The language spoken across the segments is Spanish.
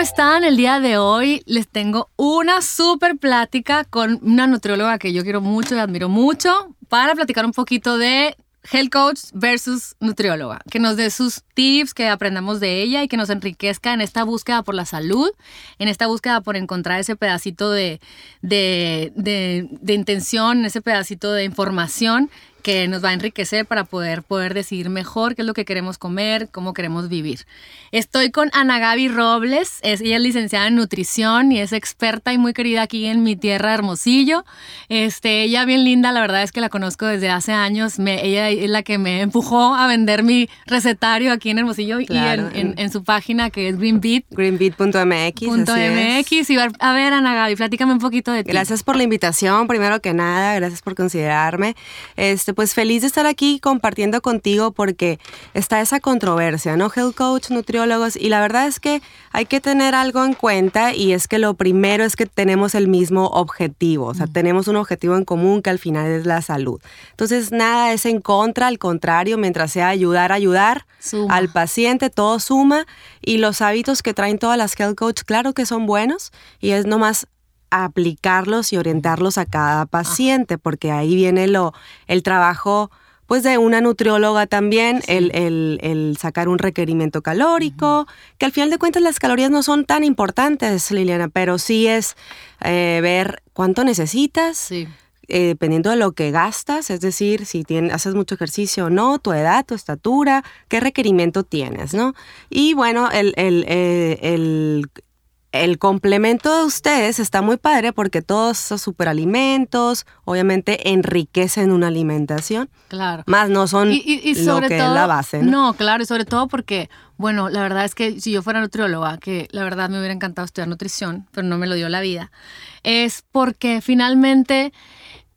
¿cómo están? El día de hoy les tengo una súper plática con una nutrióloga que yo quiero mucho y admiro mucho para platicar un poquito de health coach versus nutrióloga, que nos dé sus tips, que aprendamos de ella y que nos enriquezca en esta búsqueda por la salud, en esta búsqueda por encontrar ese pedacito de, de, de, de intención, ese pedacito de información que nos va a enriquecer para poder, poder decidir mejor qué es lo que queremos comer, cómo queremos vivir. Estoy con Ana Gaby Robles, es, ella es licenciada en nutrición y es experta y muy querida aquí en mi tierra Hermosillo. Este, ella bien linda, la verdad es que la conozco desde hace años, me, ella es la que me empujó a vender mi recetario aquí en Hermosillo y en, en, su página que es Greenbeat. Greenbeat.mx. .mx. Y a ver, Ana Gaby, platícame un poquito de ti. Gracias por la invitación, primero que nada, gracias por considerarme. Este, pues feliz de estar aquí compartiendo contigo porque está esa controversia, ¿no? Health coach, nutriólogos, y la verdad es que hay que tener algo en cuenta y es que lo primero es que tenemos el mismo objetivo, o sea, tenemos un objetivo en común que al final es la salud. Entonces, nada es en contra, al contrario, mientras sea ayudar, ayudar al paciente, todo suma y los hábitos que traen todas las health coach, claro que son buenos y es nomás aplicarlos y orientarlos a cada paciente, porque ahí viene lo, el trabajo pues de una nutrióloga también, el, el, sacar un requerimiento calórico, que al final de cuentas las calorías no son tan importantes, Liliana, pero sí es eh, ver cuánto necesitas, eh, dependiendo de lo que gastas, es decir, si tienes, haces mucho ejercicio o no, tu edad, tu estatura, qué requerimiento tienes, ¿no? Y bueno, el, el, eh, el el complemento de ustedes está muy padre porque todos esos superalimentos obviamente enriquecen una alimentación. Claro. Más no son y, lo que es la base. ¿no? no, claro, y sobre todo porque, bueno, la verdad es que si yo fuera nutrióloga, que la verdad me hubiera encantado estudiar nutrición, pero no me lo dio la vida, es porque finalmente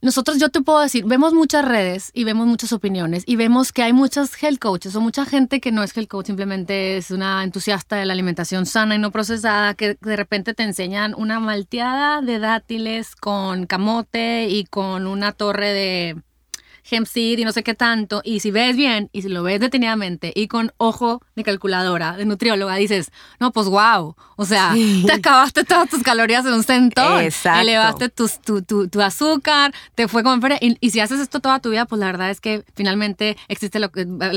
nosotros, yo te puedo decir, vemos muchas redes y vemos muchas opiniones y vemos que hay muchos health coaches o mucha gente que no es health coach, simplemente es una entusiasta de la alimentación sana y no procesada, que de repente te enseñan una malteada de dátiles con camote y con una torre de hemp seed y no sé qué tanto, y si ves bien y si lo ves detenidamente y con ojo de calculadora, de nutrióloga, dices, no, pues wow, o sea, te acabaste todas tus calorías en un centón, Exacto. elevaste tu, tu, azúcar, te fue como... Y, y, si haces esto toda tu vida, pues la verdad es que finalmente existe la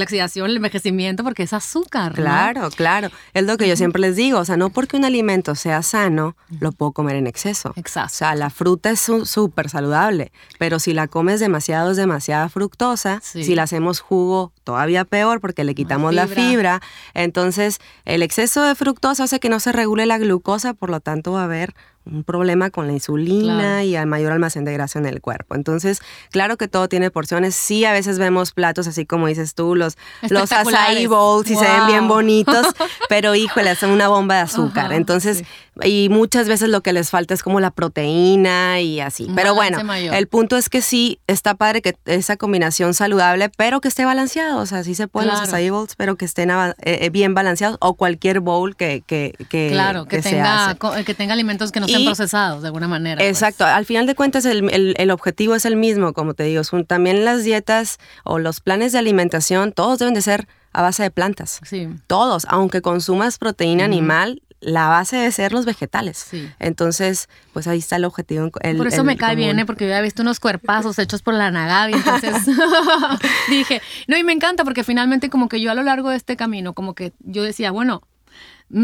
oxidación, el envejecimiento, porque es azúcar. Claro, claro. Es lo que yo siempre les digo, o sea, no porque un alimento sea sano, lo puedo comer en exceso. Exacto. O sea, la fruta es súper saludable, pero si la comes demasiado es demasiado fructosa. Si la hacemos jugo, todavía peor porque le quitamos la fibra. Entonces, el exceso de fructosa hace que no se regule la glucosa, por lo tanto va a haber un problema con la insulina y el mayor almacén de grasa en el cuerpo. Entonces, claro que todo tiene porciones. Sí, a veces vemos platos así como dices tú, los, los acai bowls y se ven bien bonitos, pero híjole, son una bomba de azúcar. Entonces, y muchas veces lo que les falta es como la proteína y así. Pero bueno, el punto es que sí, está padre que esa combinación saludable, pero que esté balanceado. O sea, sí se pueden los acai bowls, pero que estén eh, eh, bien balanceados o cualquier bowl que, que, que, claro, que, tenga, que tenga alimentos que no procesados de alguna manera. Pues. Exacto, al final de cuentas el, el, objetivo es el mismo, como te digo, son también las dietas o los planes de alimentación, todos deben de ser a base de plantas. Sí. Todos, aunque consumas proteína animal, la base debe ser los vegetales. Sí. Entonces, pues ahí está el objetivo. por eso me cae bien, ¿eh? porque yo había visto unos cuerpazos hechos por la Nagabi, entonces dije, no, y me encanta porque finalmente como que yo a lo largo de este camino, como que yo decía, bueno,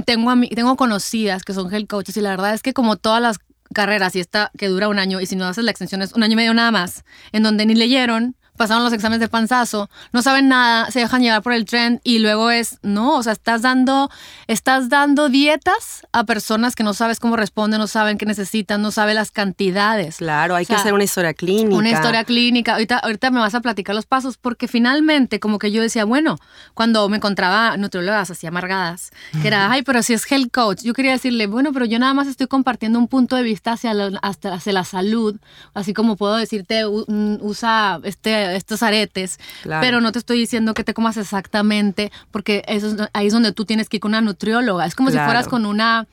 tengo, tengo conocidas que son health coaches y la verdad es que como todas las carreras y esta que dura un año y si no haces la extensión es un año y medio nada más, en donde ni leyeron, pasaron los exámenes de panzazo, no saben nada, se dejan llevar por el trend y luego es, no, o sea, estás dando, estás dando dietas a personas que no sabes cómo responden, no saben qué necesitan, no saben las cantidades. Claro, hay que hacer una historia clínica. Una historia clínica. Ahorita, ahorita me vas a platicar los pasos porque finalmente como que yo decía, bueno, cuando me encontraba nutriólogas así amargadas, que era, ay, pero si es health coach, yo quería decirle, bueno, pero yo nada más estoy compartiendo un punto de vista hacia la, hacia la salud, así como puedo decirte, usa este estos aretes, pero no te estoy diciendo que te comas exactamente, porque eso ahí es donde tú tienes que ir con una nutrióloga. Es como si fueras con una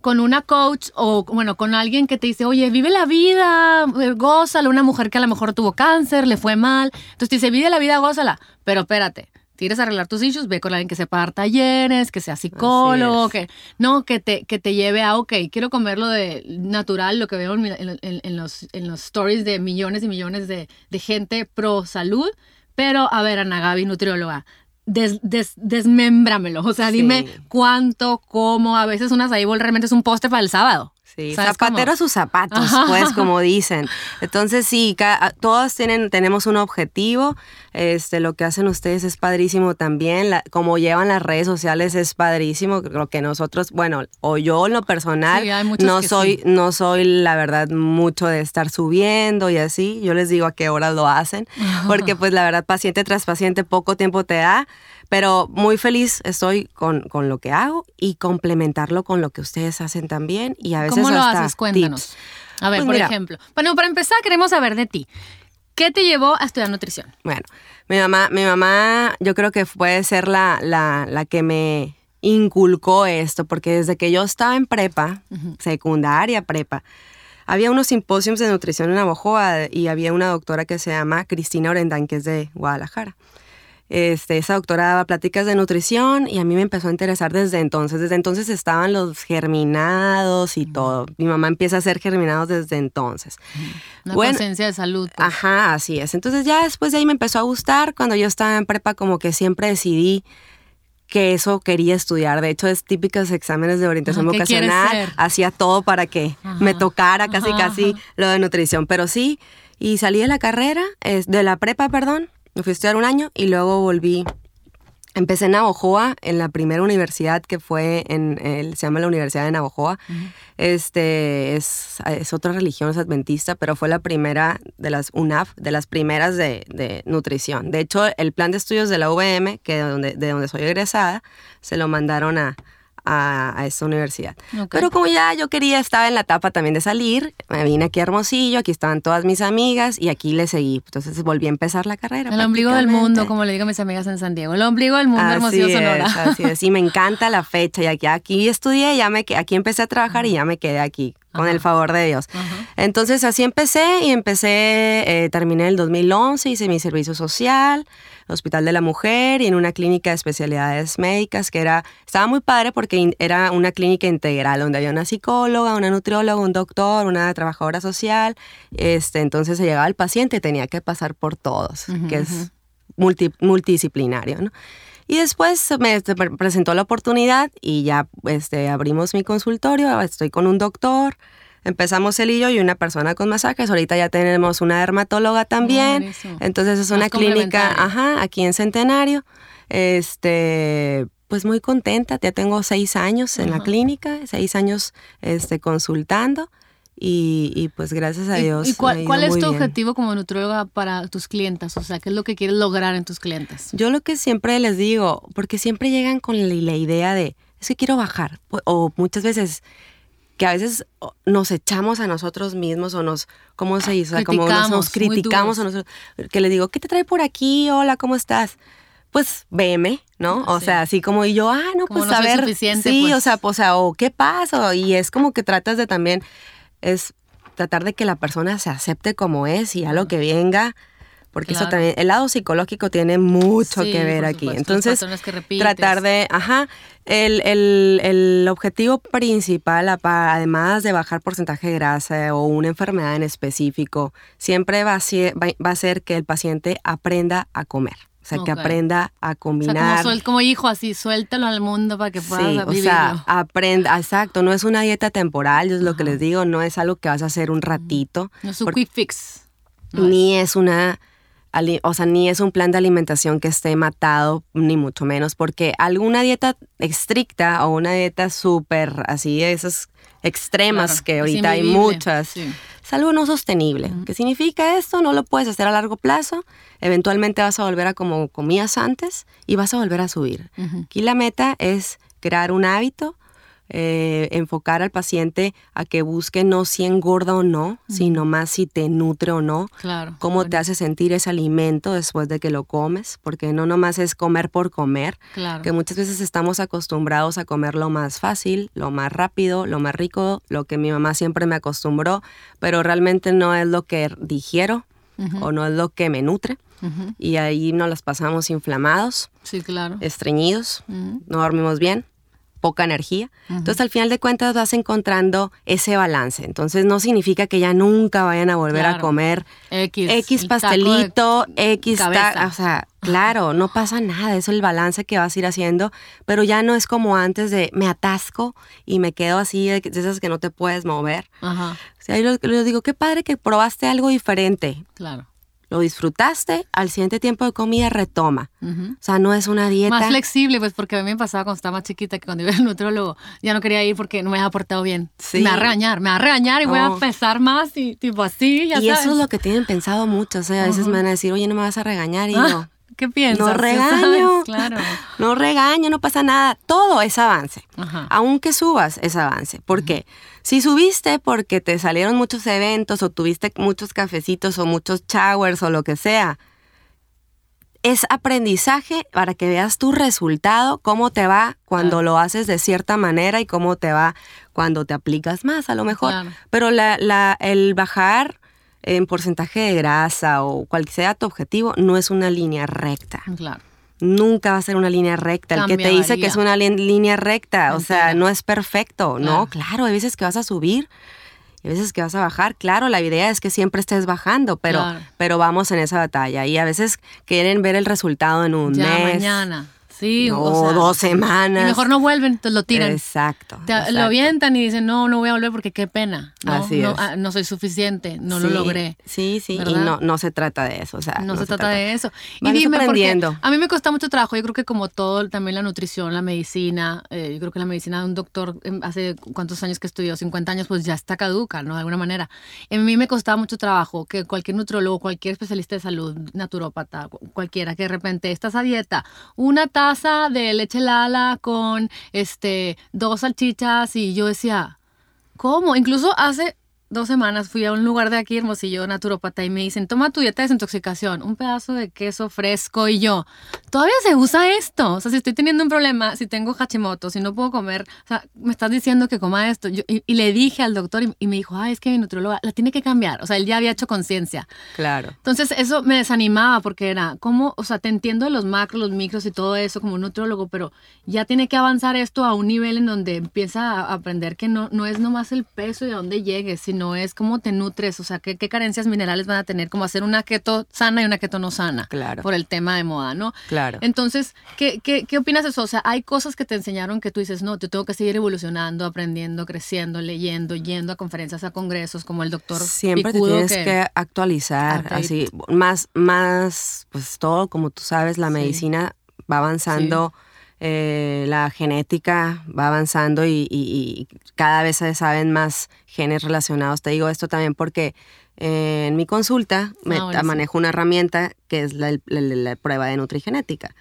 con una coach o bueno, con alguien que te dice, oye, vive la vida, eh, gózala, una mujer que a lo mejor tuvo cáncer, le fue mal. Entonces te dice, vive la vida, gózala. Pero espérate, quieres arreglar tus issues, ve con alguien que sepa dar talleres, que sea psicólogo, que no, que te, que te lleve a, ok, quiero comer lo de natural, lo que veo en, los, en los stories de millones y millones de, de gente pro salud, pero a ver, Ana Gaby, nutrióloga, des, desmémbramelo. O sea, dime cuánto, cómo. A veces una saibol realmente es un poste para el sábado. Sí, zapatero a sus zapatos, pues, como dicen. Entonces, sí, todos tienen, tenemos un objetivo. Este, lo que hacen ustedes es padrísimo también. como llevan las redes sociales es padrísimo. Lo que nosotros, bueno, o yo en lo personal, no soy, no soy, la verdad, mucho de estar subiendo y así. Yo les digo a qué horas lo hacen. Porque, pues, la verdad, paciente tras paciente, poco tiempo te da pero muy feliz estoy con, con, lo que hago y complementarlo con lo que ustedes hacen también y a veces ¿Cómo lo haces? Cuéntanos. A ver, pues por ejemplo. Bueno, para empezar queremos saber de ti. ¿Qué te llevó a estudiar nutrición? Bueno, mi mamá, mi mamá yo creo que puede ser la, la, la que me inculcó esto, porque desde que yo estaba en prepa, secundaria, prepa, había unos simposios de nutrición en Navojoa y había una doctora que se llama Cristina Orendán, que es de Guadalajara. Este, esa doctora daba pláticas de nutrición y a mí me empezó a interesar desde entonces. Desde entonces estaban los germinados y todo. Mi mamá empieza a hacer germinados desde entonces. Una bueno, de salud. Pues. Ajá, así es. Entonces ya después de ahí me empezó a gustar. Cuando yo estaba en prepa como que siempre decidí que eso quería estudiar. De hecho, es típicos exámenes de orientación vocacional. Hacía todo para que me tocara casi, casi lo de nutrición. Pero sí, y salí de la carrera, de la prepa, perdón, me fui a estudiar un año y luego volví. Empecé en Navojoa, en la primera universidad que fue en, el, se llama la Universidad de Navojoa. Este es, es, otra religión, es adventista, pero fue la primera de las UNAF, de las primeras de, de nutrición. De hecho, el plan de estudios de la UVM, que de donde, de donde soy egresada, se lo mandaron a, a, esta universidad. Pero como ya yo quería, estaba en la etapa también de salir, me vine aquí a Hermosillo, aquí estaban todas mis amigas y aquí le seguí. Entonces volví a empezar la carrera. El ombligo del mundo, como le digo a mis amigas en San Diego. El ombligo del mundo, Hermosillo, Sonora. Así es, y me encanta la fecha. Y aquí, aquí estudié, ya me, aquí empecé a trabajar y ya me quedé aquí con el favor de Dios. Entonces así empecé y empecé, eh, terminé el 2011, hice mi servicio social, Hospital de la Mujer y en una clínica de especialidades médicas que era, estaba muy padre porque era una clínica integral donde había una psicóloga, una nutrióloga, un doctor, una trabajadora social. Este, entonces se llegaba el paciente y tenía que pasar por todos, que es multidisciplinario, ¿no? Y después me presentó la oportunidad y ya este, abrimos mi consultorio, estoy con un doctor, Empezamos él y yo y una persona con masajes. Ahorita ya tenemos una dermatóloga también. Entonces es una clínica, ajá, aquí en Centenario. Este, pues muy contenta. Ya tengo seis años en la clínica, seis años este, consultando. Y, pues gracias a Dios. ¿Y, cuál, es tu objetivo como nutrióloga para tus clientes? O sea, ¿qué es lo que quieres lograr en tus clientes? Yo lo que siempre les digo, porque siempre llegan con la, idea de, es que quiero bajar. O muchas veces que a veces nos echamos a nosotros mismos o nos, ¿cómo se dice? como nos, criticamos a nosotros. Que le digo, ¿qué te trae por aquí? Hola, ¿cómo estás? Pues veme, ¿no? O sea, así como y yo, ah, no, pues a ver. Sí, pues. o sea, pues, o sea, o qué pasa. Y es como que tratas de también, es tratar de que la persona se acepte como es y a lo que venga, porque eso también, el lado psicológico tiene mucho que ver aquí. Entonces, tratar de, ajá, el, el, el, objetivo principal, además de bajar porcentaje de grasa o una enfermedad en específico, siempre va a ser, va a ser que el paciente aprenda a comer. O sea, que aprenda a combinar. O sea, como, hijo, así, suéltalo al mundo para que pueda sí, O sea, aprenda, exacto, no es una dieta temporal, es lo que les digo, no es algo que vas a hacer un ratito. No es un quick fix. ni es una o sea, ni es un plan de alimentación que esté matado, ni mucho menos, porque alguna dieta estricta o una dieta súper así, esas extremas que ahorita hay muchas, es algo no sostenible. ¿Qué significa esto? No lo puedes hacer a largo plazo, eventualmente vas a volver a como comías antes y vas a volver a subir. Aquí la meta es crear un hábito eh, enfocar al paciente a que busque no si engorda o no, sino más si te nutre o no, claro, cómo te hace sentir ese alimento después de que lo comes, porque no nomás es comer por comer, que muchas veces estamos acostumbrados a comer lo más fácil, lo más rápido, lo más rico, lo que mi mamá siempre me acostumbró, pero realmente no es lo que digiero o no es lo que me nutre. y ahí nos las pasamos inflamados, Sí, claro. estreñidos, no dormimos bien, poca energía. Entonces al final de cuentas vas encontrando ese balance. Entonces no significa que ya nunca vayan a volver a comer X. Pastelito, X ta- o sea, claro, no pasa nada, eso es el balance que vas a ir haciendo, pero ya no es como antes de me atasco y me quedo así, de, de esas que no te puedes mover. Ajá, O sea, yo les digo, qué padre que probaste algo diferente, claro. Lo disfrutaste, al siguiente tiempo de comida retoma. O sea, no es una dieta. Más flexible, pues porque a mí me pasaba cuando estaba más chiquita que cuando iba al nutrólogo ya no quería ir porque no me había portado bien. Sí. Me va a regañar, me va a regañar y voy a No. pesar más y tipo así, ya y sabes. eso es lo que tienen pensado muchos. O sea, a veces me van a decir, oye, no me vas a regañar. Y Ah, yo, ¿Qué piensas? no regaño. Claro. no regaño, no pasa nada. Todo es avance. Ajá. Aunque subas, es avance. ¿Por qué? Si subiste porque te salieron muchos eventos o tuviste muchos cafecitos o muchos showers o lo que sea, es aprendizaje para que veas tu resultado, cómo te va cuando Claro. lo haces de cierta manera y cómo te va cuando te aplicas más, a lo mejor. Claro. Pero la, la- el bajar en porcentaje de grasa o cual sea tu objetivo no es una línea recta. Claro. Nunca va a ser una línea recta. El que te dice que es una línea recta, o sea, no es perfecto. No, Claro. claro, hay veces que vas a subir, hay veces que vas a bajar. Claro, la idea es que siempre estés bajando, pero, Claro. pero vamos en esa batalla. Y a veces quieren ver el resultado en un Ya mes. mañana. Sí, no, o sea, dos semanas. Y mejor no vuelven, entonces lo tiran. Exacto. Te- exacto. lo avientan y dicen, no, no voy a volver porque qué pena. No, Así no, es. ah, no soy suficiente, no lo Sí, logré. Sí, sí, y ¿verdad? no, no se trata de eso. O sea, No, se, trata, de eso. Y dime, porque a mí me cuesta mucho trabajo. Yo creo que como todo, también la nutrición, la medicina, eh, yo creo que la medicina de un doctor em, hace cuántos años que estudió, 50 años, pues ya está caduca, ¿no? De alguna manera. A mí me costaba mucho trabajo que cualquier nutrólogo, cualquier especialista de salud, naturópata, cu- cualquiera, que de repente estás a dieta, una de leche Lala con este, dos salchichas y yo decía, ¿Cómo? Incluso hace dos semanas fui a un lugar de aquí, Hermosillo, naturópata, y me dicen, toma tu dieta de desintoxicación, un pedazo de queso fresco, y yo, todavía se usa esto. O sea, si estoy teniendo un problema, si tengo Hashimoto, si no puedo comer, o sea, me estás diciendo que coma esto. Yo- y, y le dije al doctor y, y me dijo, ah, es que mi nutrióloga la tiene que cambiar. O sea, él ya había hecho conciencia. Claro. Entonces eso me desanimaba porque era como, o sea, te entiendo de los macros, los micros y todo eso como un nutriólogo, pero ya tiene que avanzar esto a un nivel en donde empieza a aprender que no, no es nomás el peso y a dónde llegues, sino es cómo te nutres, o sea, qué, qué carencias minerales van a tener, como hacer una keto sana y una keto no sana, Claro. por el tema de moda, ¿no? Claro. Entonces, ¿qué, qué, qué opinas de eso? O sea, hay cosas que te enseñaron que tú dices, no, yo tengo que seguir evolucionando, aprendiendo, creciendo, leyendo, yendo a conferencias, a congresos, como el doctor Siempre te Picudo, tienes que, actualizar, Update. así, más, más, pues todo, como tú sabes, la Sí. medicina va avanzando, eh, la genética va avanzando y, y- y cada vez se saben más genes relacionados. Te digo esto también porque eh, en mi consulta me Ah, manejo una herramienta que es la, la- la- la prueba de nutrigenética,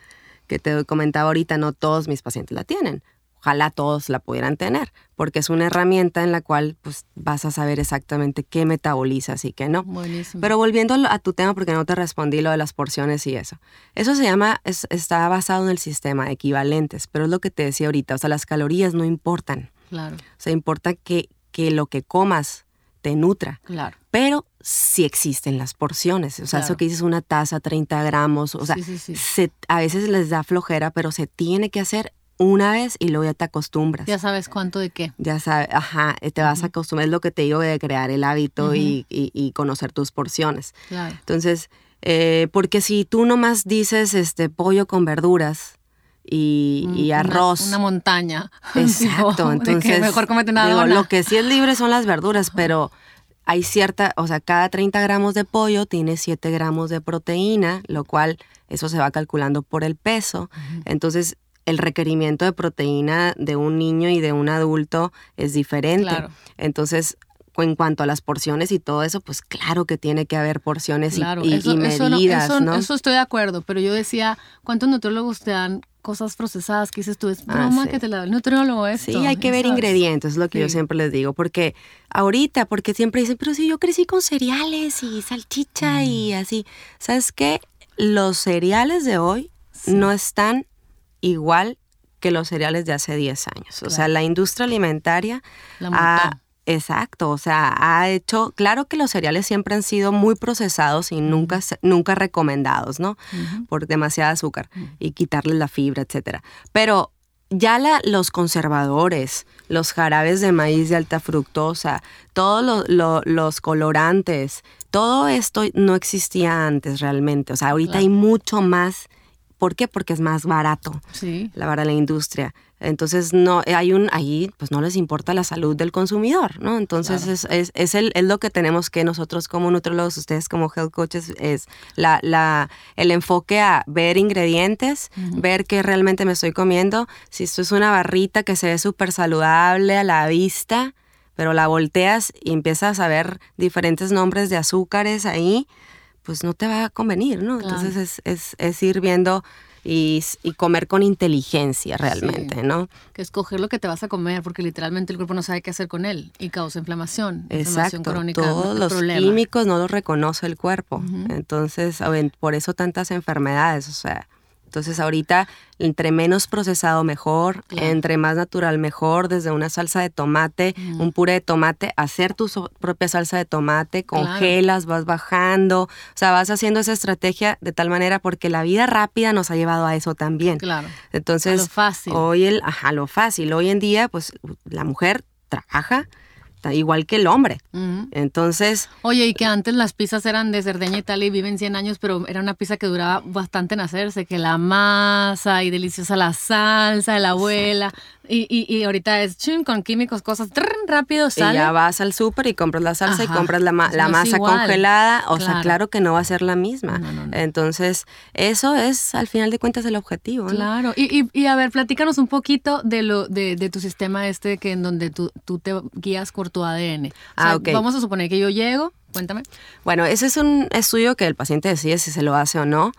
que te comentaba ahorita, no todos mis pacientes la tienen. Ojalá todos la pudieran tener, porque es una herramienta en la cual pues, vas a saber exactamente qué metabolizas y qué no. Buenísimo. Pero volviendo a tu tema, porque no te respondí lo de las porciones y eso. Eso se llama, es- está basado en el sistema, equivalentes, pero es lo que te decía ahorita, o sea, las calorías no importan. claro, O sea, importa que, que lo que comas te nutra, claro. pero sí existen las porciones. O sea, eso que dices una taza, 30 gramos, o sea, Sí, sí, sí. se- a veces les da flojera, pero se tiene que hacer una vez y luego ya te acostumbras. Ya sabes cuánto de qué. Ya sabes, ajá, eh, te vas a acostumbrar, es lo que te digo de crear el hábito y, y- y conocer tus porciones. Claro. Entonces, eh, porque si tú nomás dices este pollo con verduras y, y Una- arroz. Una, montaña. Exacto, entonces que mejor comete una digo, lo que sí es libre son las verduras, pero hay cierta, o sea, cada 30 gramos de pollo tiene 7 gramos de proteína, lo cual eso se va calculando por el peso. Entonces, el requerimiento de proteína de un niño y de un adulto es diferente. Claro. Entonces, en cuanto a las porciones y todo eso, pues claro que tiene que haber porciones y- Claro, y, eso, y eso no- medidas, eso, ¿no? eso estoy de acuerdo, pero yo decía, ¿cuántos nutriólogos te dan cosas procesadas que dices tú? Es Ah, broma sí. que te la da el nutriólogo esto. Sí, hay que ver sabes. ingredientes, es lo que yo siempre les digo, porque ahorita, porque siempre dicen, pero si yo crecí con cereales y salchicha y Mm. así, ¿sabes qué? Los cereales de hoy no están igual que los cereales de hace 10 años. O sea, la industria alimentaria La ha. Exacto, o sea, ha hecho, claro que los cereales siempre han sido muy procesados y nunca, nunca recomendados, ¿no? Por demasiada azúcar y quitarles la fibra, etcétera. Pero ya la, los conservadores, los jarabes de maíz de alta fructosa, todos los colorantes, todo esto no existía antes realmente. O sea, ahorita hay mucho más. ¿Por qué? Porque es más barato. Sí. La vara la industria. Entonces, no, hay un, ahí pues no les importa la salud del consumidor, ¿no? Entonces, es, es, es, el, es lo que tenemos que nosotros como nutrólogos, ustedes como health coaches, es la, la, el enfoque a ver ingredientes, ver qué realmente me estoy comiendo. Si esto es una barrita que se ve súper saludable a la vista, pero la volteas y empiezas a ver diferentes nombres de azúcares ahí, pues no te va a convenir, ¿no? Entonces, es, es, es ir viendo y, comer con inteligencia realmente, ¿no? Que escoger lo que te vas a comer, porque literalmente el cuerpo no sabe qué hacer con él y causa inflamación, Exacto. inflamación crónica. Todos los químicos no los reconoce el cuerpo. Entonces, por eso tantas enfermedades, o sea, entonces ahorita entre menos procesado mejor, entre más natural mejor, desde una salsa de tomate, un puré de tomate, hacer tu propia salsa de tomate, congelas, vas bajando, o sea, vas haciendo esa estrategia de tal manera porque la vida rápida nos ha llevado a eso también. Claro. Entonces, a lo fácil. hoy el, ajá, lo fácil, hoy en día pues la mujer trabaja, igual que el hombre. Entonces... Oye, y que antes las pizzas eran de Cerdeña y tal y viven 100 años, pero era una pizza que duraba bastante en hacerse, que la masa y deliciosa la salsa de la abuela. Y, y, ahorita es chun, con químicos, cosas rápido, sale. Y ya vas al súper y compras la salsa y compras la, la masa congelada. O sea, claro que no va a ser la misma. Entonces, eso es al final de cuentas el objetivo. Claro. Y, y, a ver, platícanos un poquito de lo de, de tu sistema este que en donde tú, tú te guías por tu ADN. ah, Vamos a suponer que yo llego, cuéntame. Bueno, ese es un estudio que el paciente decide si se lo hace o no.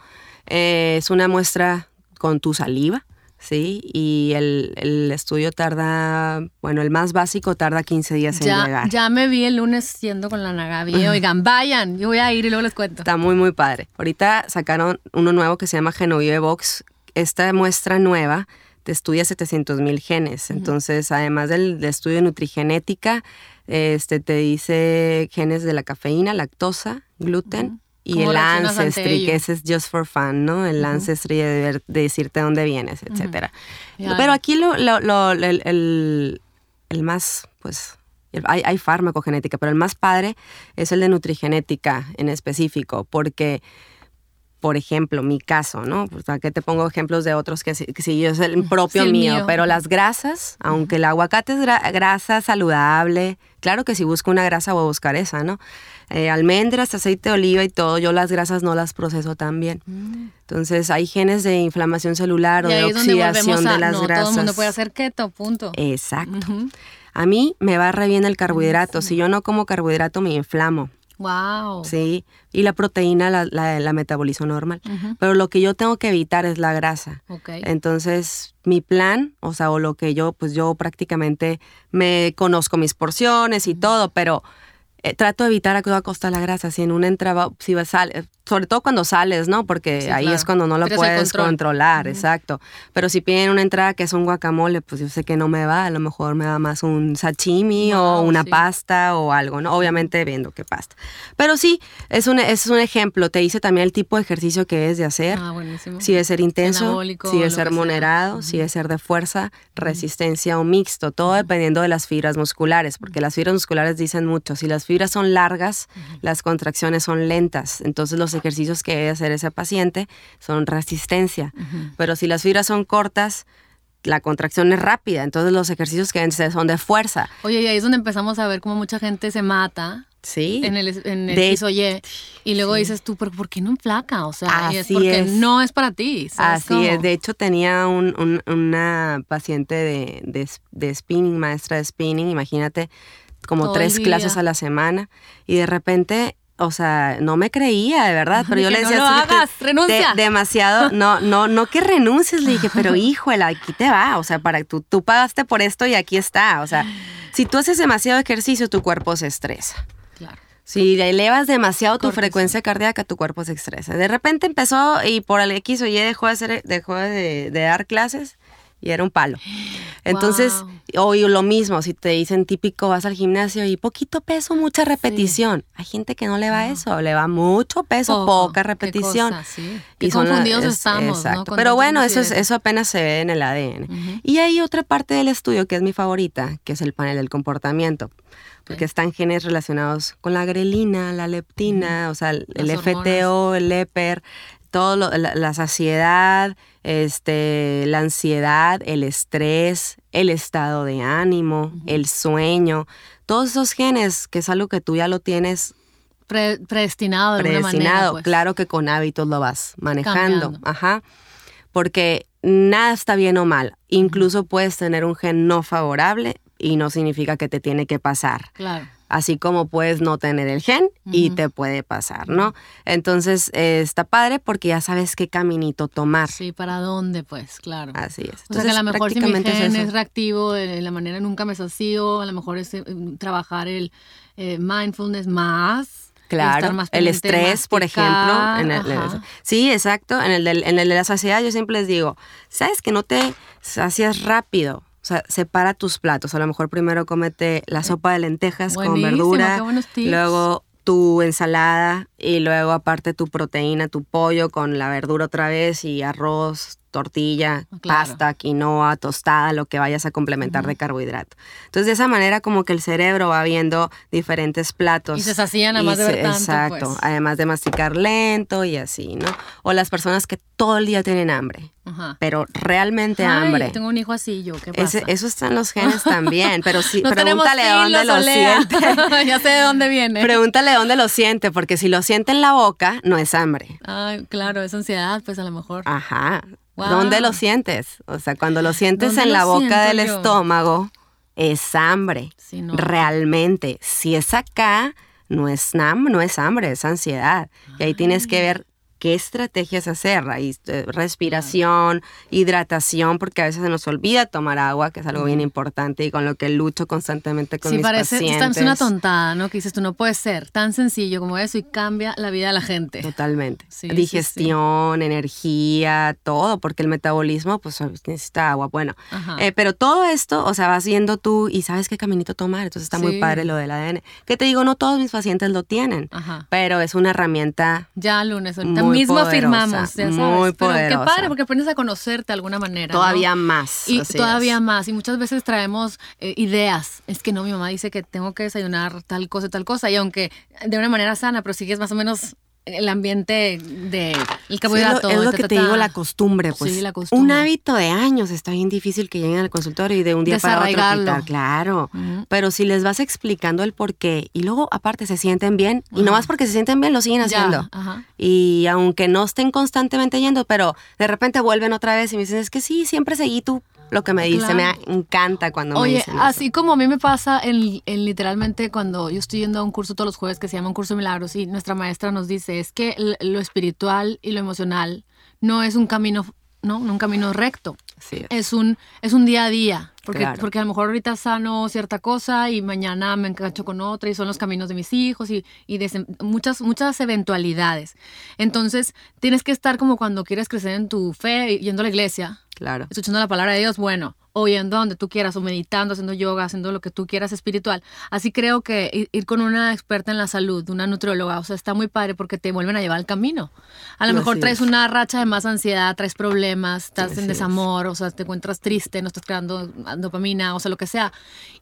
Eh, es una muestra con tu saliva. ¿sí? Y el, el, estudio tarda, bueno, el más básico tarda 15 días en llegar. Ya me vi el lunes yendo con la Nagavi. Oigan, vayan, yo voy a ir y luego les cuento. Está muy, muy padre. Ahorita sacaron uno nuevo que se llama Genovive Box. Esta muestra nueva estudia 700 mil genes. Entonces, además del, estudio de nutrigenética, este, te dice genes de la cafeína, lactosa, gluten y el ancestry, que ese es just for fun, ¿no? El ancestry de, decirte dónde vienes, etcétera. Pero aquí lo, el, más, pues, hay, hay farmacogenética, pero el más padre es el de nutrigenética en específico, porque por ejemplo, mi caso, ¿no? Pues que te pongo ejemplos de otros que, sí, yo es el propio mío, pero las grasas, aunque el aguacate es grasa saludable, claro que si busco una grasa voy a buscar esa, ¿no? Eh, almendras, aceite de oliva y todo, yo las grasas no las proceso tan bien. Mm. Entonces hay genes de inflamación celular o de oxidación de las grasas. Todo el mundo puede hacer keto, punto. Exacto. A mí me va re bien el carbohidrato. Si yo no como carbohidrato me inflamo. Wow. Sí, y la proteína la, la, metabolizo normal. Pero lo que yo tengo que evitar es la grasa. Okay. Entonces, mi plan, o sea, o lo que yo, pues yo prácticamente me conozco mis porciones y todo, pero eh, trato de evitar a toda costa la grasa. Si en una entrada, si vas, sale, sobre todo cuando sales, ¿no? Porque ahí es cuando no lo puedes controlar, exacto. Pero si piden una entrada que es un guacamole, pues yo sé que no me va, a lo mejor me va más un sashimi o una pasta o algo, ¿no? Obviamente viendo qué pasta. Pero sí, es un, es un ejemplo, te dice también el tipo de ejercicio que es de hacer. Ah, buenísimo. Si es ser intenso, si es ser moderado, si es ser de fuerza, resistencia o mixto, todo dependiendo de las fibras musculares, porque las fibras musculares dicen mucho. Si las fibras son largas, las contracciones son lentas, entonces los ejercicios que debe hacer ese paciente son resistencia. Pero si las fibras son cortas, la contracción es rápida, entonces los ejercicios que deben ser son de fuerza. Oye, y ahí es donde empezamos a ver cómo mucha gente se mata. Sí. En el, en el Y luego dices tú, ¿pero por qué no flaca? O sea, es porque no es para ti. Así es. De hecho, tenía un, una paciente de, de, spinning, maestra de spinning, imagínate, como tres clases a la semana. Y de repente o sea, no me creía, de verdad, pero yo le decía, no lo hagas, renuncia. demasiado, no, no, no que renuncies, le dije, pero híjole, aquí te va, o sea, para tú, tú pagaste por esto y aquí está, o sea, si tú haces demasiado ejercicio, tu cuerpo se estresa. Claro. Si elevas demasiado tu frecuencia cardíaca, tu cuerpo se estresa. De repente empezó y por el X o Y dejó de, hacer, dejó de dar clases y era un palo. Entonces, Wow. lo mismo, si te dicen típico, vas al gimnasio y poquito peso, mucha repetición. Hay gente que no le va eso, le va mucho peso, Poco. poca Qué repetición. cosa, sí. Y Qué son confundidos es- estamos, Exacto. Pero bueno, eso, es, eso apenas se ve en el ADN. Y hay otra parte del estudio que es mi favorita, que es el panel del comportamiento. Porque están genes relacionados con la grelina, la leptina, o sea, el, Las FTO, el EPER, todo lo- la, la saciedad, este, la ansiedad, el estrés, el estado de ánimo, el sueño, todos esos genes, que es algo que tú ya lo tienes Pre- predestinado de alguna predestinado. manera. pues. Claro que con hábitos lo vas manejando. Cambiando. Ajá. Porque nada está bien o mal. Incluso puedes tener un gen no favorable y no significa que te tiene que pasar. Claro. Así como puedes no tener el gen y te puede pasar, ¿no? Entonces eh, está padre porque ya sabes qué caminito tomar. Sí, ¿para dónde? Pues, claro. Así es. O sea que a Entonces, lo mejor si mi gen es reactivo, de la manera nunca me sacio, a lo mejor es eh, trabajar el eh, mindfulness más. Claro, más el estrés, por ejemplo. en el- el- sí, exacto. En el, del- en el de la saciedad yo siempre les digo, ¿sabes que no te sacias rápido? O sea, separa tus platos. A lo mejor primero comete la sopa de lentejas con verdura, luego tu ensalada y luego aparte tu proteína, tu pollo con la verdura otra vez y arroz, tortilla, Ah, Claro. pasta, quinoa, tostada, lo que vayas a complementar de carbohidrato. Entonces de esa manera como que el cerebro va viendo diferentes platos. Y se sacía nada Y más de ver tanto, Exacto, pues. además de masticar lento y así, ¿no? O las personas que todo el día tienen hambre, Ajá. pero realmente Ay, hambre. Tengo un hijo así, yo, ¿qué pasa? Ese- eso está en los genes también, pero sí, no tenemos pregúntale de dónde lo Olea. siente. ya sé de dónde viene. Pregúntale dónde lo siente, porque si lo siente en la boca, no es hambre. Ay, claro, es ansiedad, pues a lo mejor. Ajá. Wow. ¿Dónde lo sientes? O sea, cuando lo sientes ¿Dónde en la boca del yo? estómago, es hambre. Sí, no. Realmente. Si es acá, no es, no es hambre, es ansiedad. Y ahí tienes que ver qué estrategias hacer. Eh, respiración, hidratación, porque a veces se nos olvida tomar agua, que es algo bien importante y con lo que lucho constantemente con Sí, mis parece, pacientes. es una tontada, ¿no? Que dices, tú no puedes ser tan sencillo como eso y cambia la vida de la gente. Totalmente. Sí, sí, Digestión, energía, todo, porque el metabolismo pues necesita agua. Bueno, eh, pero todo esto, o sea, vas viendo tú y sabes qué caminito tomar, entonces está muy Sí. padre lo del ADN. Que te digo, no todos mis pacientes lo tienen, Ajá. pero es una herramienta Ya lunes, ahorita mismo poderosa, afirmamos, ya sabes. muy Pero qué poderosa. padre, porque aprendes a conocerte de alguna manera. ¿no? todavía más. Y todavía es. más. Y muchas veces traemos eh, ideas. Es que no, mi mamá dice que tengo que desayunar tal cosa tal cosa. Y aunque de una manera sana, pero sigues más o menos el ambiente de el Sí, es carbohidrato. lo, es lo ta, que ta, te digo, la costumbre, pues. Sí, la Un costumbre. hábito de años está bien difícil que lleguen al consultorio y de un día para otro quitar, claro. Pero si les vas explicando el por qué y luego aparte se sienten bien y no más porque se sienten bien lo siguen Ya, haciendo. Y aunque no estén constantemente yendo, pero de repente vuelven otra vez y me dicen, es que sí, siempre seguí tú lo que me dice. Me encanta cuando me Oye, dicen eso. así como a mí me pasa en, en literalmente cuando yo estoy yendo a un curso todos los jueves que se llama un curso de milagros y nuestra maestra nos dice es que lo espiritual y lo emocional no es un camino, no, no un camino recto. Sí, es. Un, es un día a día. Porque, Claro. porque a lo mejor ahorita sano cierta cosa y mañana me engancho con otra y son los caminos de mis hijos y, y muchas, muchas eventualidades. Entonces tienes que estar como cuando quieres crecer en tu fe, yendo a la iglesia, claro. escuchando la palabra de Dios, bueno, o yendo a donde tú quieras, o meditando, haciendo yoga, haciendo lo que tú quieras espiritual. Así creo que ir, con una experta en la salud, una nutrióloga, o sea, está muy padre porque te vuelven a llevar al camino. A lo mejor traes es. una racha de más ansiedad, traes problemas, estás en es. desamor, o sea, te encuentras triste, no estás creando dopamina, o sea, lo que sea.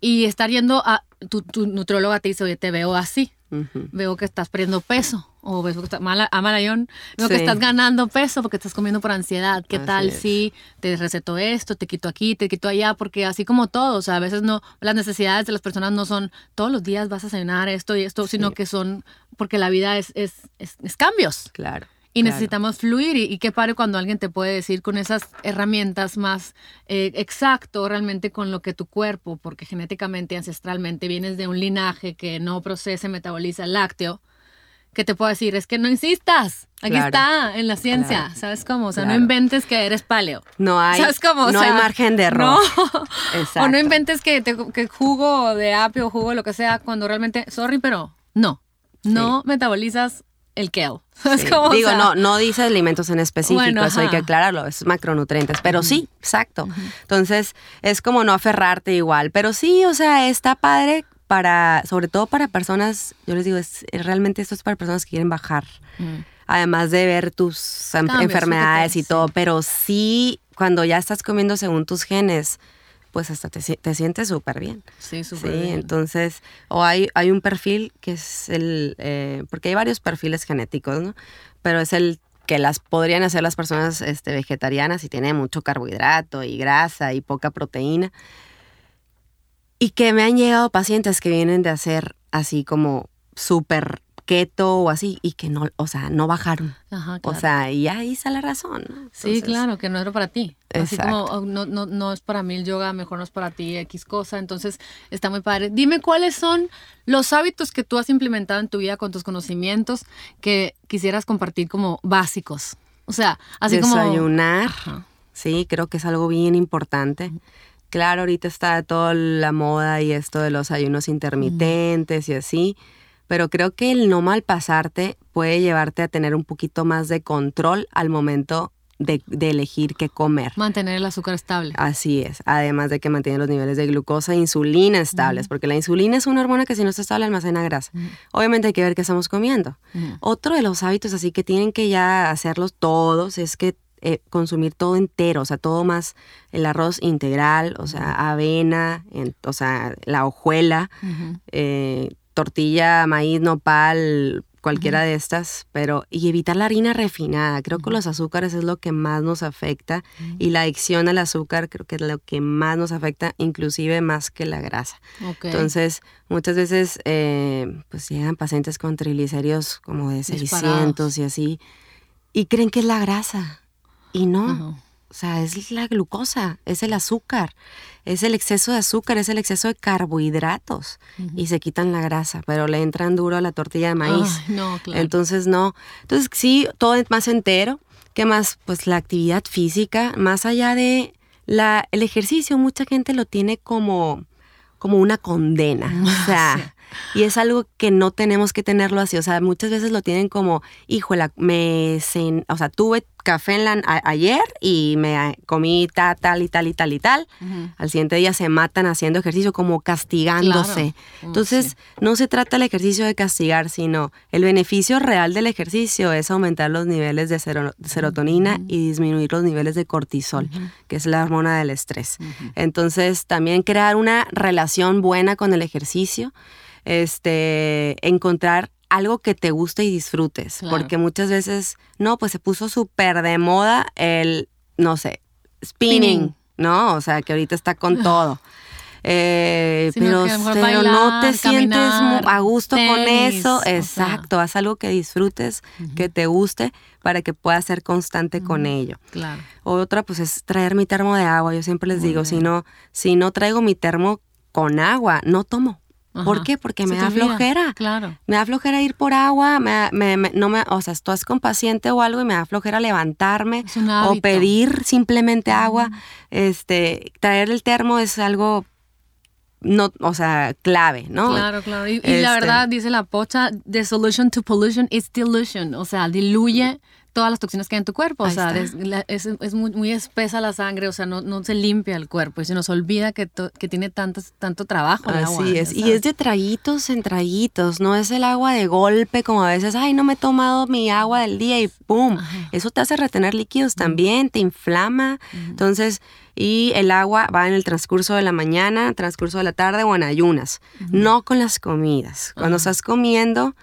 Y estar yendo a tu, tu nutrióloga te dice, oye, te veo así veo que estás perdiendo peso o ves que estás mala, a malayón, veo que estás ganando peso porque estás comiendo por ansiedad. ¿Qué Así tal es. si te receto esto, te quito aquí, te quito allá? Porque así como todo, o sea, a veces no, las necesidades de las personas no son todos los días vas a cenar esto y esto, sino que son porque la vida es, es, es, es cambios. Claro. Y claro. necesitamos fluir y, y qué padre cuando alguien te puede decir con esas herramientas más eh, exacto realmente con lo que tu cuerpo, porque genéticamente, ancestralmente vienes de un linaje que no procesa metaboliza el lácteo, que te puedo decir, es que no insistas, aquí Claro. está en la ciencia, Claro. ¿sabes cómo? O sea, Claro. no inventes que eres paleo. No hay, ¿Sabes cómo? O no hay margen de error. No. Exacto. O no inventes que, te- que jugo de apio o jugo lo que sea cuando realmente, sorry, pero no. No metabolizas el kale. Sí. Digo, no, no dice alimentos en específico, eso hay que aclararlo, es macronutrientes, pero sí, exacto. Entonces, es como no aferrarte igual, pero sí, o sea, está padre para, sobre todo para personas, yo les digo, es, realmente esto es para personas que quieren bajar, además de ver tus enfermedades y todo, pero sí, cuando ya estás comiendo según tus genes, pues hasta te, sientes súper bien. Sí, súper sí, entonces, o hay, hay un perfil que es el, eh, porque hay varios perfiles genéticos, ¿no? Pero es el que las podrían hacer las personas este, vegetarianas y tiene mucho carbohidrato y grasa y poca proteína. Y que me han llegado pacientes que vienen de hacer así como súper keto o así y que no, o sea, no bajaron. Ajá, claro. O sea, y ahí está la razón. sí, claro, que no era para ti. Así como oh, no, no, no es para mí el yoga, mejor no es para ti X cosa. Entonces está muy padre. Dime cuáles son los hábitos que tú has implementado en tu vida con tus conocimientos que quisieras compartir como básicos. O sea, así como... Desayunar. Sí, creo que es algo bien importante. Claro, ahorita está toda la moda y esto de los ayunos intermitentes y así pero creo que el no malpasarte puede llevarte a tener un poquito más de control al momento de, elegir qué comer. Mantener el azúcar estable. Así es, además de que mantiene los niveles de glucosa e insulina estables, porque la insulina es una hormona que si no está estable almacena grasa. Obviamente hay que ver qué estamos comiendo. Otro de los hábitos así que tienen que ya hacerlos todos es que eh, consumir todo entero, o sea, todo más el arroz integral, o sea, avena, o sea, la hojuela, tortilla, maíz, nopal, cualquiera de estas, pero y evitar la harina refinada. Creo que los azúcares es lo que más nos afecta y la adicción al azúcar creo que es lo que más nos afecta, inclusive más que la grasa. Entonces, muchas veces eh, pues llegan pacientes con triglicéridos como de 600 y así y creen que es la grasa y no. O sea, es la glucosa, es el azúcar, es el exceso de azúcar, es el exceso de carbohidratos y se quitan la grasa, pero le entran duro a la tortilla de maíz. no, claro. Entonces, no. Entonces, sí, todo es más entero. ¿Qué más? Pues la actividad física, más allá de la, el ejercicio, mucha gente lo tiene como, como una condena. O sea, y es algo que no tenemos que tenerlo así. O sea, muchas veces lo tienen como, híjole, me, o sea, tuve café en la, ayer y me comí tal, tal y tal y tal y tal. Al siguiente día se matan haciendo ejercicio como castigándose. Mm, Entonces, no se trata el ejercicio de castigar, sino el beneficio real del ejercicio es aumentar los niveles de, serotonina y disminuir los niveles de cortisol, que es la hormona del estrés. Entonces, también crear una relación buena con el ejercicio este, encontrar algo que te guste y disfrutes, porque muchas veces, no, pues se puso súper de moda el, no sé, spinning, ¿no? O sea, que ahorita está con todo. Eh, pero, no te sientes a gusto con eso. Exacto, haz algo que disfrutes, que te guste, para que puedas ser constante con ello. Claro. Otra, pues es traer mi termo de agua. Yo siempre les digo, si no, si no traigo mi termo con agua, no tomo. ¿Por qué? Porque me da flojera. Claro. Me da flojera ir por agua, me, no me, o sea, estás con paciente o algo y me da flojera levantarme o pedir simplemente agua. Este, traer el termo es algo no, o sea, clave, ¿no? Claro, claro. Y, la este verdad, dice la pocha, the solution to pollution is dilution, o sea, diluye todas las toxinas que hay en tu cuerpo. o sea, es, muy, espesa la sangre, o sea, no, no se limpia el cuerpo y se nos olvida que, que tiene tanto, tanto trabajo. El Así es, y es de traguitos en traguitos, no es el agua de golpe como a veces, ay, no me he tomado mi agua del día y ¡pum! Eso te hace retener líquidos también, te inflama. Entonces, y el agua va en el transcurso de la mañana, transcurso de la tarde o en ayunas, no con las comidas. Cuando estás comiendo,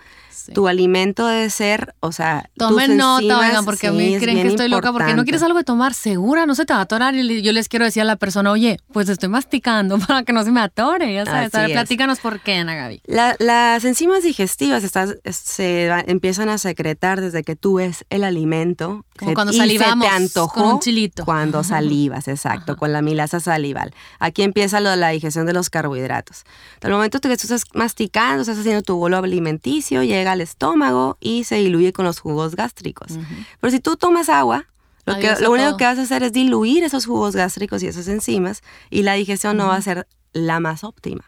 tu alimento debe ser, o sea, tomen nota, oigan, porque a mí creen que estoy loca porque no quieres algo de tomar, segura, no se te va a atorar. Y yo les quiero decir a la persona, oye, pues estoy masticando para que no se me atore, ya sabes. platícanos por qué, Ana Gaby. las enzimas digestivas se empiezan a secretar desde que tú ves el alimento. Como cuando salivamos te antojó con un chilito. Cuando salivas, exacto, con la milasa salival. Aquí empieza lo de la digestión de los carbohidratos. Al momento que tú estás masticando, estás haciendo tu bolo alimenticio, llega al estómago y se diluye con los jugos gástricos. Pero si tú tomas agua, lo, que, lo único que vas a hacer es diluir esos jugos gástricos y esas enzimas y la digestión no va a ser la más óptima.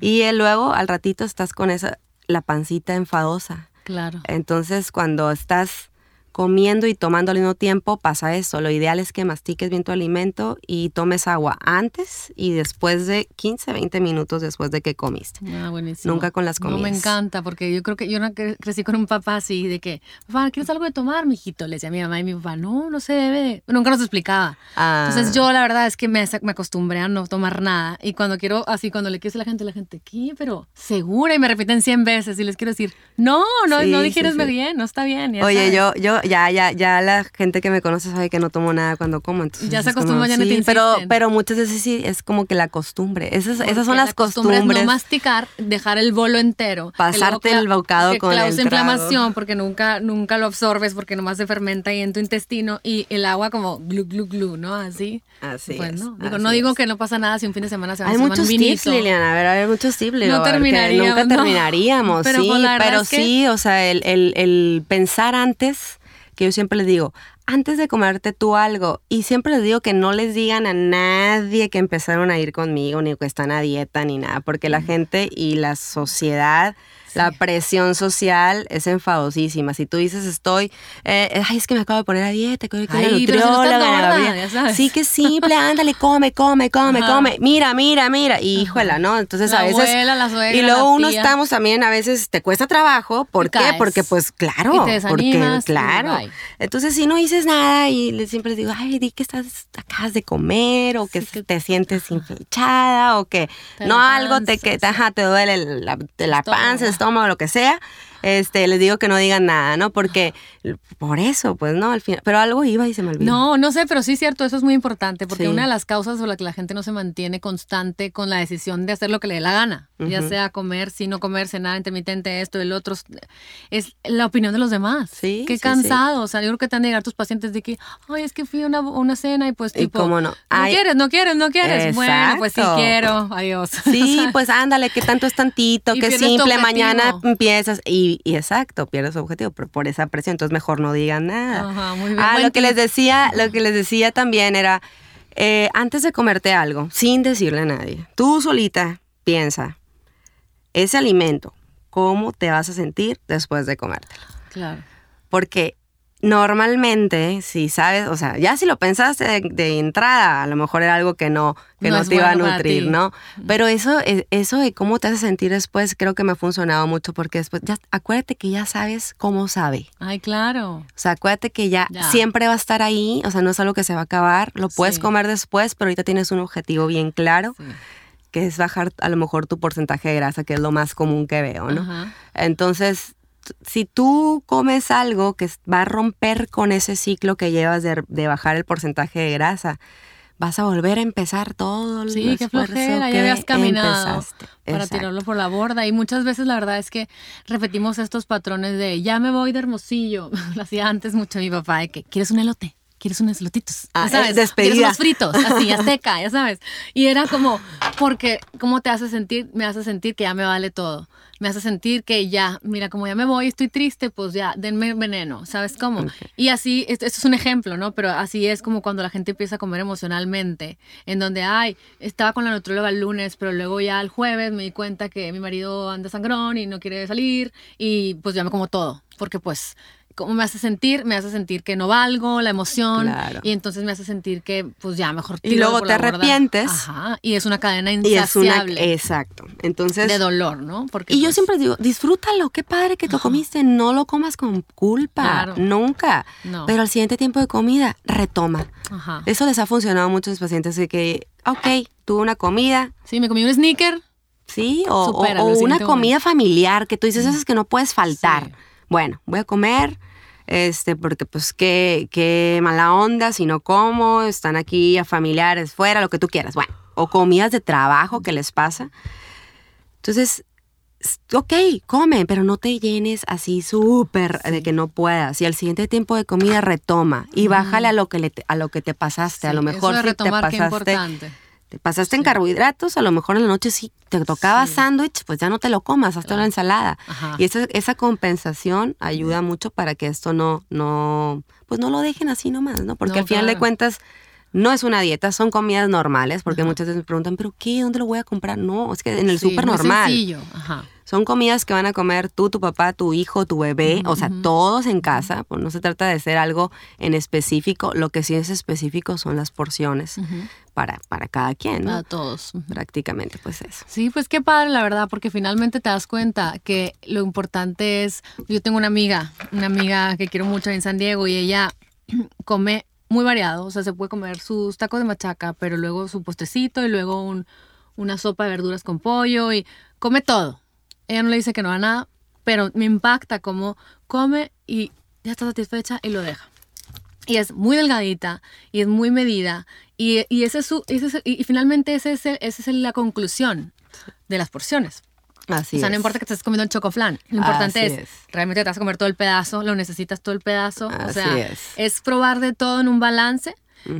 Y luego al ratito estás con esa la pancita enfadosa. Claro. Entonces, cuando estás comiendo y tomando al mismo tiempo, pasa eso. Lo ideal es que mastiques bien tu alimento y tomes agua antes y después de 15, 20 minutos después de que comiste. Ah, buenísimo. Nunca con las comidas. No, me encanta, porque yo creo que yo no cre- crecí con un papá así, de que, papá, ¿quieres algo de tomar, mijito? Le decía a mi mamá y mi papá, no, no se debe. de-". Nunca nos explicaba. Ah. Entonces yo la verdad es que me, me acostumbré a no tomar nada. Y cuando quiero, así, cuando le quiero decir a la gente, la gente, ¿qué? Pero segura. Y me repiten 100 veces y les quiero decir, no, no, Sí, no sí, dijeras sí. bien, no está bien. ya Oye, sabes". yo, yo, ya, ya, ya la gente que me conoce sabe que no tomo nada cuando como, entonces Ya se acostumbran, ya no te sí, pero, insisten. pero muchas veces sí es como que la costumbre. Esas, esas son las la costumbre es costumbres. no masticar, dejar el bolo entero. Pasarte el cla- bocado con el trago. inflamación porque nunca, nunca lo absorbes porque nomás se fermenta ahí en tu intestino y el agua como glu, glu, glu, ¿no? Así. Así Pues, es, ¿no? Digo, así no digo es. que no pasa nada si un fin de semana se va a Hay muchos un tips. Liliana. A ver, hay muchos tips. No terminaríamos, Nunca no. terminaríamos, Pero, sí. pues, pero que- sí, o sea, el, el- el pensar antes, que yo siempre les digo, antes de comerte tú algo, y siempre les digo que no les digan a nadie que empezaron a ir conmigo, ni que están a dieta, ni nada, porque la gente y la sociedad... La presión social es enfadosísima. Si tú dices estoy, eh, ay, es que me acabo de poner a dieta, que Ay, pero no estás nutrióloga, gorda, Gabriela". ya sabes. Sí, que simple, ándale, come, come, come, Ajá. come. Mira, mira, mira. Y híjola, ¿no? Entonces La a veces. abuela, la suegra, y luego la uno tía. estamos también, a veces te cuesta trabajo. ¿Por Y qué? caes. Porque, pues, claro. Y te porque, y claro. Entonces, si no dices nada y le- siempre les digo, ay, di que estás, acabas de comer o que Sí, que- te sientes hinchada o que Te no algo te, que, ajá, te duele la, la panza, estómago, lo que sea. Este, les digo que no digan nada, ¿no? Porque por eso, pues, ¿no? Al final, pero algo iba y se me olvidó. No, no sé, pero sí es cierto, eso es muy importante, porque Sí. una de las causas por la que la gente no se mantiene constante con la decisión de hacer lo que le dé la gana, ya sea comer, si no comer, cenar intermitente, esto, el otro, es la opinión de los demás. Sí, Qué sí, cansado, o sea, yo creo que te han de llegar tus pacientes de que, ay, es que fui a una, una cena y pues Y tipo, cómo no. no quieres, no quieres, no quieres. Bueno, pues sí quiero, adiós. Sí, pues ándale, que tanto es tantito, Y que simple, mañana empiezas y, y exacto, pierdes su objetivo, pero por esa presión, entonces mejor no digan nada. Ajá, muy bien. Ah, lo que les decía, lo que les decía también era, eh, antes de comerte algo, sin decirle a nadie, tú solita piensa, ese alimento, ¿cómo te vas a sentir después de comértelo? Claro. Porque normalmente, si sabes, o sea, ya si lo pensaste de, de entrada, a lo mejor era algo que no, que No te iba a bueno nutrir. ¿no? Pero eso, eh, eso de cómo te hace sentir después, creo que me ha funcionado mucho porque después, ya, acuérdate que ya sabes cómo sabe. Ay, claro. O sea, acuérdate que ya, Ya. siempre va a estar ahí, o sea, no es algo que se va a acabar, lo puedes Sí. comer después, pero ahorita tienes un objetivo bien claro, Sí. que es bajar a lo mejor tu porcentaje de grasa, que es lo más común que veo, ¿no? Ajá. Entonces, si tú comes algo que va a romper con ese ciclo que llevas de, de bajar el porcentaje de grasa, vas a volver a empezar todo el Sí, qué flojera, que ya habías caminado empezaste. para Exacto. tirarlo por la borda. Y muchas veces la verdad es que repetimos estos patrones de ya me voy de hermosillo. Lo hacía antes mucho mi papá, de que ¿quieres un elote? ¿Quieres unos elotitos? Ah, eh, despedida. ¿Quieres unos fritos? Así, azteca, ya sabes. Y era como, porque, ¿cómo te hace sentir? Me hace sentir que ya me vale todo. Me hace sentir que ya, mira, como ya me voy, estoy triste, pues ya, denme veneno, ¿sabes cómo? Y así, esto, esto es un ejemplo, ¿no? Pero así es como cuando la gente empieza a comer emocionalmente, en donde, ay, estaba con la nutróloga el lunes, pero luego ya el jueves me di cuenta que mi marido anda sangrón y no quiere salir, y pues ya me como todo, porque pues ¿Cómo me hace sentir? Me hace sentir que no valgo, la emoción. Claro. Y entonces me hace sentir que, pues ya, mejor Y tiro luego por te la arrepientes. Ajá. Y es una cadena Y es una... insaciable Exacto. Entonces... de dolor, ¿no? Porque, Y yo pues, siempre digo, disfrútalo, qué padre que te comiste, no lo comas con culpa, Claro. nunca. No. Pero al siguiente tiempo de comida, retoma. Ajá. Eso les ha funcionado a muchos pacientes, de que, ok, tuve una comida, Sí, me comí un sneaker. Sí, o, Supéralo, o una comida familiar que tú dices, esas que no puedes faltar. Sí. Bueno, voy a comer, este, porque pues qué, qué mala onda, si no como, están aquí a familiares fuera, lo que tú quieras. Bueno, o comidas de trabajo que les pasa. Entonces, ok, come, pero no te llenes así súper de que no puedas. Y al siguiente tiempo de comida retoma y bájale a lo que, le te- a lo que te pasaste. a lo mejor eso de si te retomar, qué pasaste importante. Te pasaste en carbohidratos, a lo mejor en la noche sí te tocaba Sí. sándwich, pues ya no te lo comas, hasta la ensalada. Ajá. Y esa, esa compensación ayuda mucho para que esto no, no, pues no lo dejen así nomás, ¿no? Porque No, al final de claro. cuentas no es una dieta, son comidas normales, porque muchas veces me preguntan, ¿pero qué? ¿Dónde lo voy a comprar? No, es que en el súper normal. sencillo. Ajá. Son comidas que van a comer tú, tu papá, tu hijo, tu bebé, o sea, todos en casa, pues no se trata de ser algo en específico, lo que sí es específico son las porciones para, para cada quien, ¿no? Para todos. Prácticamente, pues eso. Sí, pues qué padre, la verdad, porque finalmente te das cuenta que lo importante es, yo tengo una amiga, una amiga que quiero mucho en San Diego y ella come muy variado, o sea, se puede comer sus tacos de machaca, pero luego su postecito y luego un, una sopa de verduras con pollo y come todo. Ella no le dice que no a nada, pero me impacta cómo come y ya está satisfecha y lo deja. Y es muy delgadita y es muy medida y, y ese es su, ese y finalmente esa es, ese es la conclusión de las porciones. Así o sea, es. no importa que estés comiendo un chocoflan. Lo importante es, es. realmente te vas a comer todo el pedazo, lo necesitas todo el pedazo. o Así sea, es. probar de todo en un balance,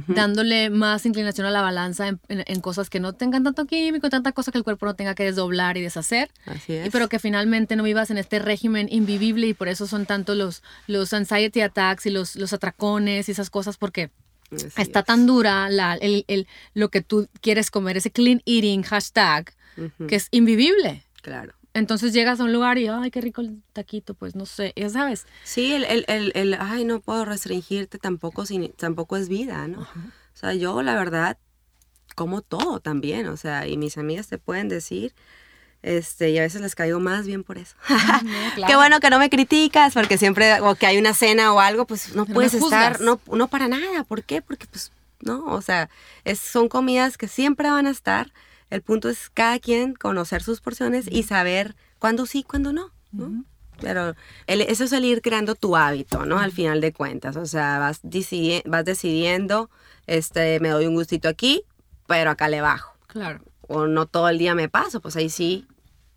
dándole más inclinación a la balanza en, en- en cosas que no tengan tanto químico, tanta cosa que el cuerpo no tenga que desdoblar y deshacer. Así Y es. pero que finalmente no vivas en este régimen invivible y por eso son tanto los, los anxiety attacks y los, los atracones y esas cosas porque Así está es. tan dura la, el, el- lo que tú quieres comer, ese clean eating hashtag, que es invivible. Claro. Entonces llegas a un lugar y, ay, qué rico el taquito, pues no sé, ya sabes. Sí, el, el, el, el, ay, no puedo restringirte tampoco, sin, tampoco es vida, ¿no? O sea, yo la verdad como todo también, o sea, y mis amigas te pueden decir, este, y a veces les caigo más bien por eso. Qué bueno que no me criticas, porque siempre, o que hay una cena o algo, pues no Pero puedes estar, no, no para nada. ¿Por qué? Porque pues, no, o sea, es, son comidas que siempre van a estar. El punto es cada quien conocer sus porciones y saber cuándo sí, cuándo no, ¿no? Pero el- eso es el ir creando tu hábito, ¿no? Al final de cuentas, o sea, vas, decidi- vas decidiendo, este, me doy un gustito aquí, pero acá le bajo. Claro. O no todo el día me paso, pues ahí sí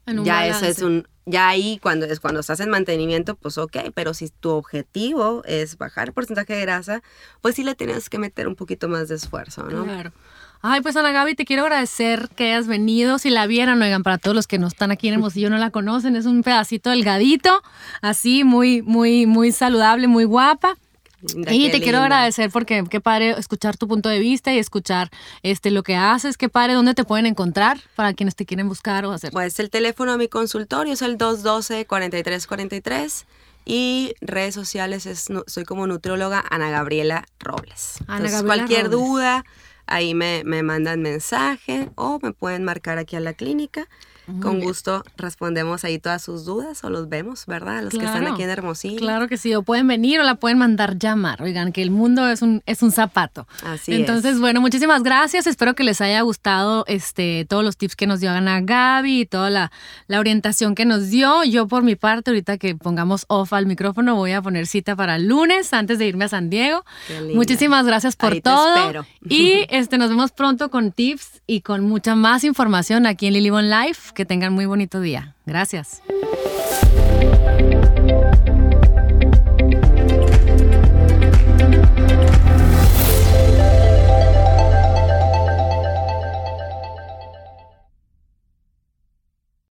En un ya eso es un ya ahí cuando es cuando estás en mantenimiento pues ok pero si tu objetivo es bajar el porcentaje de grasa pues sí le tienes que meter un poquito más de esfuerzo no Claro. Ay, pues Ana Gaby, te quiero agradecer que hayas venido. Si la vieran, oigan, para todos los que no están aquí en Hermosillo no la conocen, es un pedacito delgadito, así, muy, muy, muy saludable, muy guapa. Linda, Y te quiero agradecer porque qué padre escuchar tu punto de vista y escuchar este lo que haces, qué padre, dónde te pueden encontrar para quienes te quieren buscar o hacer. pues el teléfono a mi consultorio es el 212 4343 y redes sociales es soy como nutrióloga Ana Gabriela Robles Ana Entonces, Gabriela cualquier Robles. duda ahí me, me mandan mensaje o me pueden marcar aquí a la clínica con gusto respondemos ahí todas sus dudas o los vemos, ¿verdad? Los que están Claro. aquí en Hermosillo. Claro que sí, o pueden venir o la pueden mandar llamar. Oigan, que el mundo es un, es un zapato. Así Entonces, es. bueno, muchísimas gracias. Espero que les haya gustado este, todos los tips que nos dio Ana Gaby y toda la, la orientación que nos dio. Yo, por mi parte, ahorita que pongamos off al micrófono, voy a poner cita para el lunes antes de irme a San Diego. Muchísimas gracias por Ahí te todo. espero. Y este, nos vemos pronto con tips y con mucha más información aquí en Lily Bon Life. Que tengan muy bonito día. Gracias.